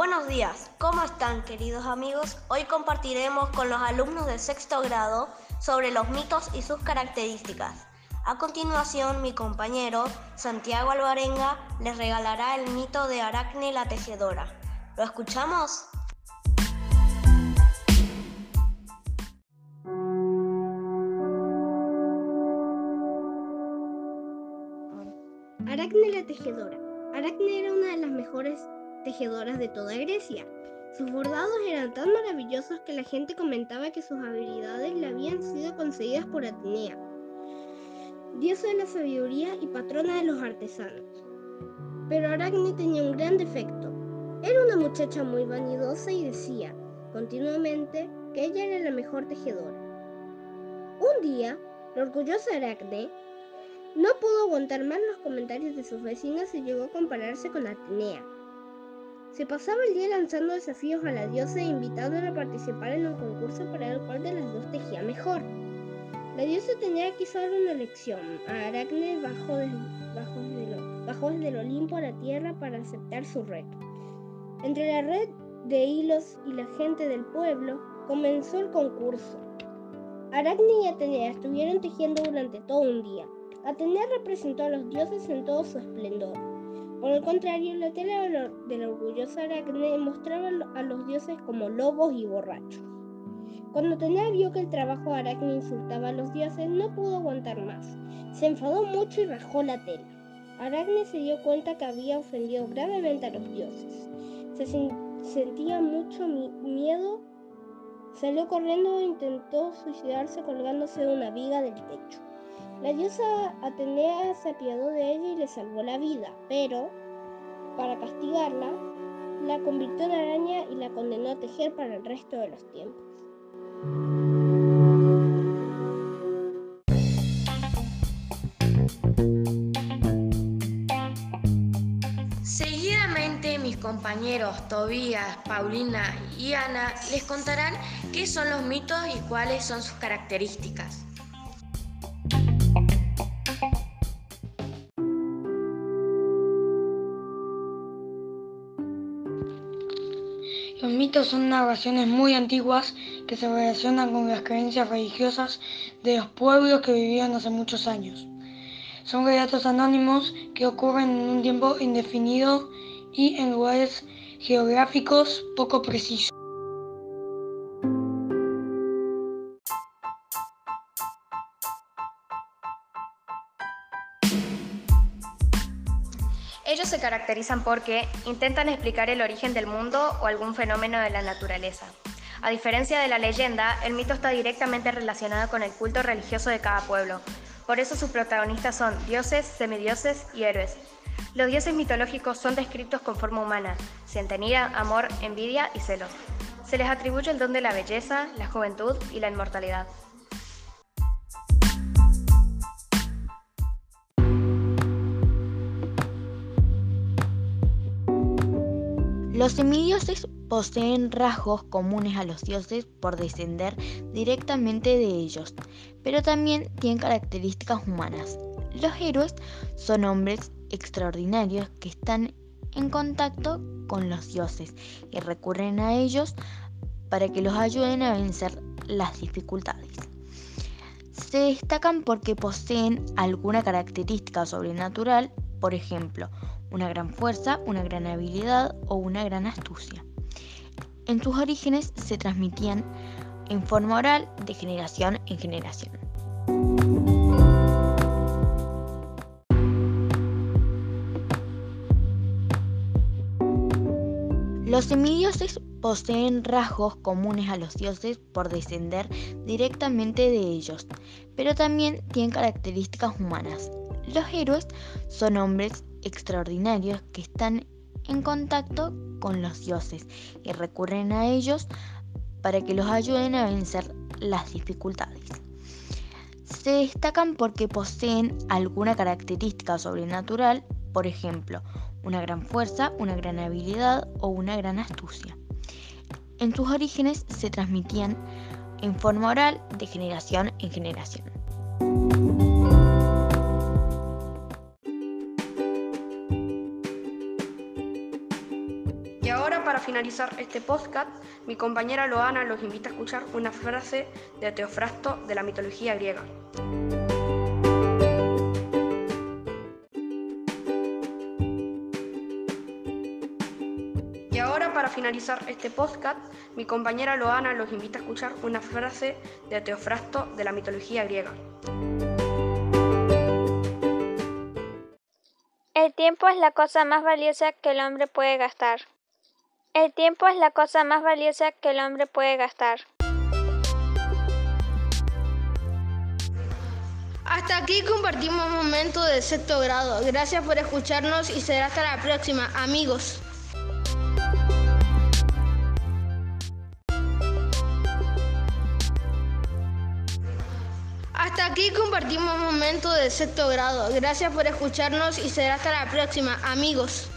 Buenos días, ¿cómo están queridos amigos? Hoy compartiremos con los alumnos del sexto grado sobre los mitos y sus características. A continuación, mi compañero Santiago Alvarenga les regalará el mito de Aracne la tejedora. ¿Lo escuchamos? Aracne la tejedora. Aracne era una de las mejores tejedoras de toda Grecia. Sus bordados eran tan maravillosos que la gente comentaba que sus habilidades le habían sido concedidas por Atenea, diosa de la sabiduría y patrona de los artesanos. Pero Aracne tenía un gran defecto. Era una muchacha muy vanidosa y decía continuamente que ella era la mejor tejedora. Un día, la orgullosa Aracne no pudo aguantar más los comentarios de sus vecinas y llegó a compararse con Atenea. Se pasaba el día lanzando desafíos a la diosa e invitándola a participar en un concurso para ver cuál de las dos tejía mejor. La diosa tenía que dar una lección. A Aracne bajó, bajó desde el Olimpo a la tierra para aceptar su reto. Entre la red de hilos y la gente del pueblo comenzó el concurso. Aracne y Atenea estuvieron tejiendo durante todo un día. Atenea representó a los dioses en todo su esplendor. Por el contrario, la tela de la orgullosa Aracne mostraba a los dioses como lobos y borrachos. Cuando Atenea vio que el trabajo de Aracne insultaba a los dioses, no pudo aguantar más. Se enfadó mucho y rajó la tela. Aracne se dio cuenta que había ofendido gravemente a los dioses. Se sentía mucho miedo. Salió corriendo e intentó suicidarse colgándose de una viga del techo. La diosa Atenea se apiadó de ella y le salvó la vida, pero, para castigarla, la convirtió en araña y la condenó a tejer para el resto de los tiempos. Seguidamente mis compañeros Tobías, Paulina y Ana les contarán qué son los mitos y cuáles son sus características. Mitos son narraciones muy antiguas que se relacionan con las creencias religiosas de los pueblos que vivieron hace muchos años. Son relatos anónimos que ocurren en un tiempo indefinido y en lugares geográficos poco precisos. Ellos se caracterizan porque intentan explicar el origen del mundo o algún fenómeno de la naturaleza. A diferencia de la leyenda, el mito está directamente relacionado con el culto religioso de cada pueblo. Por eso sus protagonistas son dioses, semidioses y héroes. Los dioses mitológicos son descritos con forma humana, centenía, amor, envidia y celo. Se les atribuye el don de la belleza, la juventud y la inmortalidad. Los semidioses poseen rasgos comunes a los dioses por descender directamente de ellos, pero también tienen características humanas. Los héroes son hombres extraordinarios que están en contacto con los dioses y recurren a ellos para que los ayuden a vencer las dificultades. Se destacan porque poseen alguna característica sobrenatural, por ejemplo, una gran fuerza, una gran habilidad o una gran astucia. En sus orígenes se transmitían en forma oral de generación en generación. Los semidioses poseen rasgos comunes a los dioses por descender directamente de ellos, pero también tienen características humanas. Los héroes son hombres extraordinarios que están en contacto con los dioses y recurren a ellos para que los ayuden a vencer las dificultades. Se destacan porque poseen alguna característica sobrenatural, por ejemplo, una gran fuerza, una gran habilidad o una gran astucia. En sus orígenes se transmitían en forma oral de generación en generación. Finalizar este podcast, mi compañera Loana los invita a escuchar una frase de Teofrasto de la mitología griega. Y ahora para finalizar este podcast, mi compañera Loana los invita a escuchar una frase de Teofrasto de la mitología griega. El tiempo es la cosa más valiosa que el hombre puede gastar. El tiempo es la cosa más valiosa que el hombre puede gastar. Hasta aquí compartimos un momento de sexto grado. Gracias por escucharnos y será hasta la próxima, amigos. Hasta aquí compartimos un momento de sexto grado. Gracias por escucharnos y será hasta la próxima, amigos.